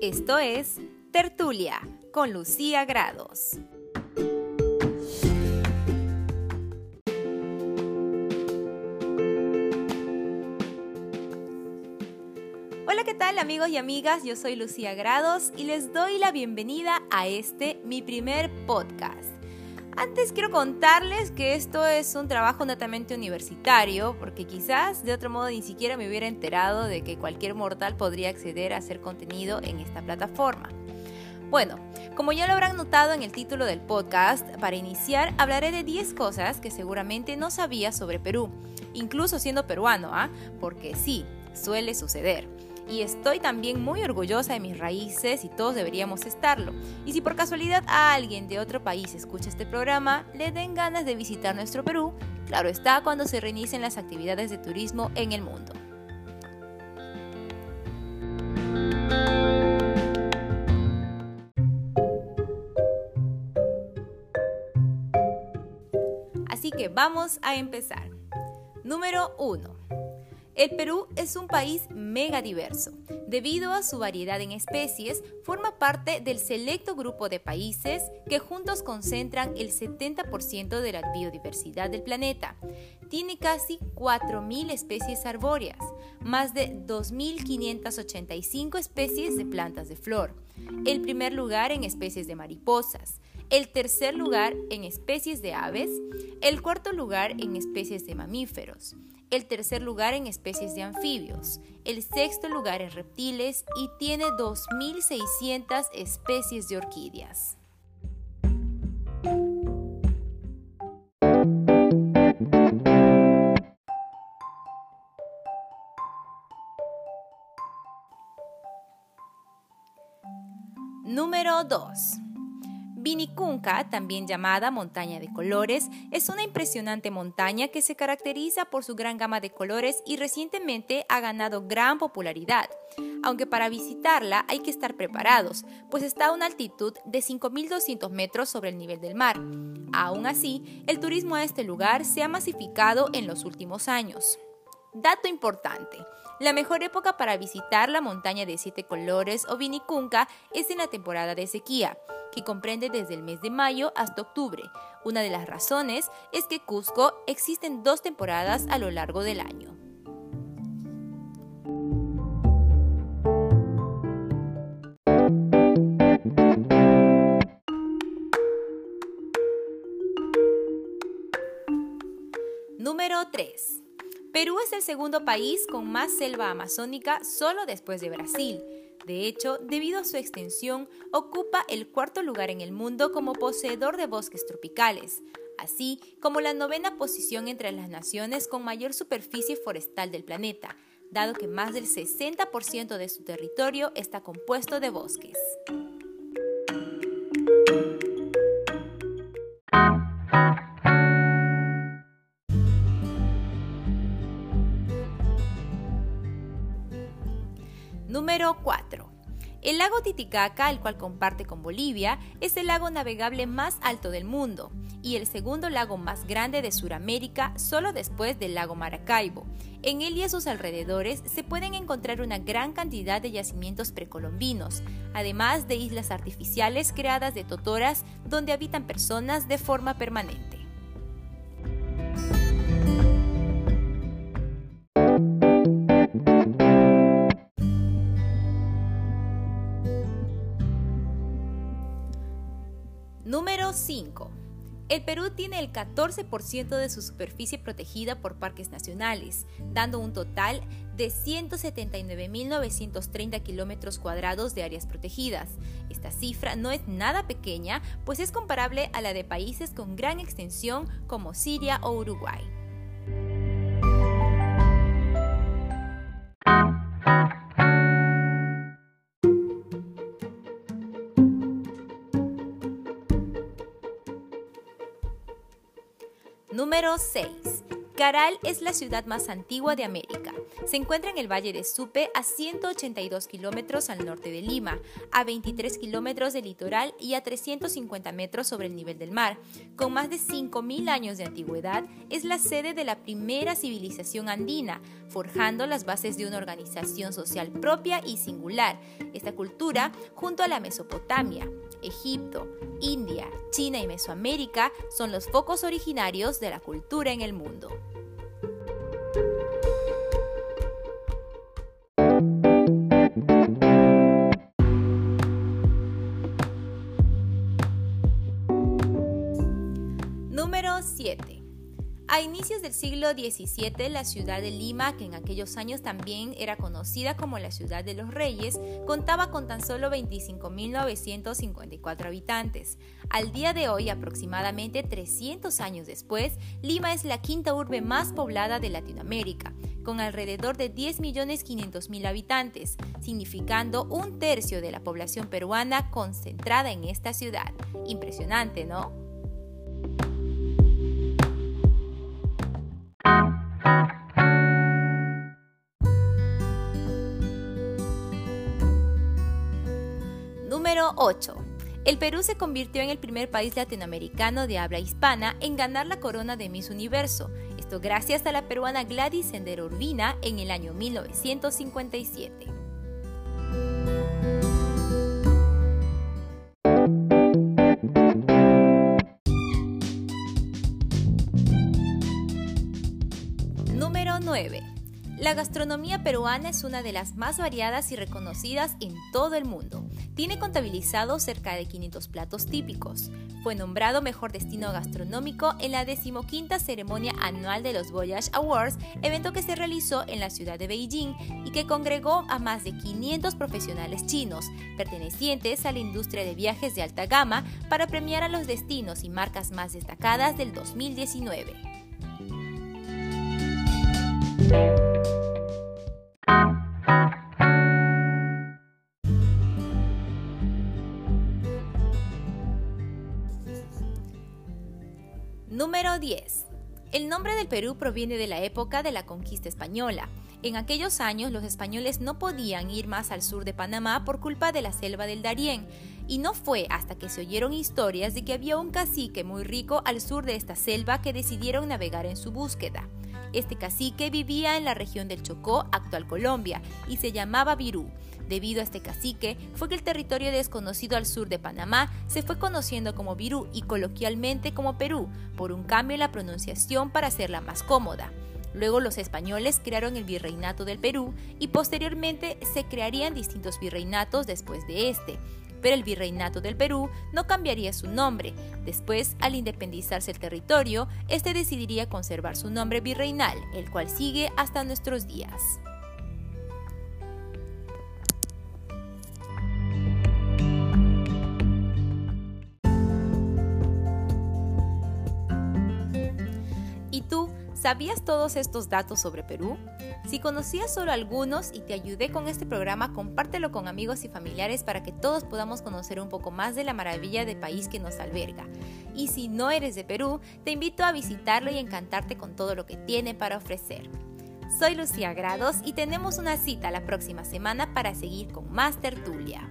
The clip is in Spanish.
Esto es Tertulia con Lucía Grados. Hola, ¿qué tal amigos y amigas? Yo soy Lucía Grados y les doy la bienvenida a este, mi primer podcast. Antes quiero contarles que esto es un trabajo netamente universitario, porque quizás de otro modo ni siquiera me hubiera enterado de que cualquier mortal podría acceder a hacer contenido en esta plataforma. Bueno, como ya lo habrán notado en el título del podcast, para iniciar hablaré de 10 cosas que seguramente no sabía sobre Perú, incluso siendo peruano, ¿ah? Porque sí, suele suceder y estoy también muy orgullosa de mis raíces y todos deberíamos estarlo. Y si por casualidad a alguien de otro país escucha este programa, le den ganas de visitar nuestro Perú, claro está cuando se reinicien las actividades de turismo en el mundo. Así que vamos a empezar. Número 1. El Perú es un país mega diverso. Debido a su variedad en especies, forma parte del selecto grupo de países que juntos concentran el 70% de la biodiversidad del planeta. Tiene casi 4.000 especies arbóreas, más de 2.585 especies de plantas de flor, el primer lugar en especies de mariposas, el tercer lugar en especies de aves, el cuarto lugar en especies de mamíferos, el tercer lugar en especies de anfibios, el sexto lugar en reptiles y tiene 2.600 especies de orquídeas. Número 2. Vinicunca, también llamada montaña de colores, es una impresionante montaña que se caracteriza por su gran gama de colores y recientemente ha ganado gran popularidad. Aunque para visitarla hay que estar preparados, pues está a una altitud de 5.200 metros sobre el nivel del mar. Aún así, el turismo a este lugar se ha masificado en los últimos años. Dato importante. La mejor época para visitar la montaña de siete colores o Vinicunca es en la temporada de sequía, que comprende desde el mes de mayo hasta octubre. Una de las razones es que Cusco existen dos temporadas a lo largo del año. Número 3. Perú es el segundo país con más selva amazónica solo después de Brasil. De hecho, debido a su extensión, ocupa el cuarto lugar en el mundo como poseedor de bosques tropicales, así como la novena posición entre las naciones con mayor superficie forestal del planeta, dado que más del 60% de su territorio está compuesto de bosques. Número 4. El lago Titicaca, el cual comparte con Bolivia, es el lago navegable más alto del mundo y el segundo lago más grande de Sudamérica solo después del lago Maracaibo. En él y sus alrededores se pueden encontrar una gran cantidad de yacimientos precolombinos, además de islas artificiales creadas de totoras donde habitan personas de forma permanente. Número 5. El Perú tiene el 14% de su superficie protegida por parques nacionales, dando un total de 179.930 kilómetros cuadrados de áreas protegidas. Esta cifra no es nada pequeña, pues es comparable a la de países con gran extensión como Siria o Uruguay. Número 6. Caral es la ciudad más antigua de América. Se encuentra en el Valle de Supe a 182 kilómetros al norte de Lima, a 23 kilómetros del litoral y a 350 metros sobre el nivel del mar. Con más de 5.000 años de antigüedad, es la sede de la primera civilización andina, forjando las bases de una organización social propia y singular. Esta cultura, junto a la Mesopotamia, Egipto, India, China y Mesoamérica, son los focos originarios de la cultura en el mundo. A inicios del siglo XVII, la ciudad de Lima, que en aquellos años también era conocida como la ciudad de los reyes, contaba con tan solo 25.954 habitantes. Al día de hoy, aproximadamente 300 años después, Lima es la quinta urbe más poblada de Latinoamérica, con alrededor de 10.500.000 habitantes, significando un tercio de la población peruana concentrada en esta ciudad. Impresionante, ¿no? Número 8. El Perú se convirtió en el primer país latinoamericano de habla hispana en ganar la corona de Miss Universo, esto gracias a la peruana Gladys Sendero Urbina en el año 1957. Número 9. La gastronomía peruana es una de las más variadas y reconocidas en todo el mundo. Tiene contabilizado cerca de 500 platos típicos. Fue nombrado mejor destino gastronómico en la decimoquinta ceremonia anual de los Voyage Awards, evento que se realizó en la ciudad de Beijing y que congregó a más de 500 profesionales chinos, pertenecientes a la industria de viajes de alta gama, para premiar a los destinos y marcas más destacadas del 2019. Número 10. El nombre del Perú proviene de la época de la conquista española. En aquellos años los españoles no podían ir más al sur de Panamá por culpa de la selva del Darién, y no fue hasta que se oyeron historias de que había un cacique muy rico al sur de esta selva que decidieron navegar en su búsqueda. Este cacique vivía en la región del Chocó, actual Colombia, y se llamaba Virú. Debido a este cacique, fue que el territorio desconocido al sur de Panamá se fue conociendo como Virú y coloquialmente como Perú, por un cambio en la pronunciación para hacerla más cómoda. Luego los españoles crearon el virreinato del Perú y posteriormente se crearían distintos virreinatos después de este. Pero el virreinato del Perú no cambiaría su nombre. Después, al independizarse el territorio, este decidiría conservar su nombre virreinal, el cual sigue hasta nuestros días. ¿Sabías todos estos datos sobre Perú? Si conocías solo algunos y te ayudé con este programa, compártelo con amigos y familiares para que todos podamos conocer un poco más de la maravilla del país que nos alberga. Y si no eres de Perú, te invito a visitarlo y encantarte con todo lo que tiene para ofrecer. Soy Lucía Grados y tenemos una cita la próxima semana para seguir con más tertulia.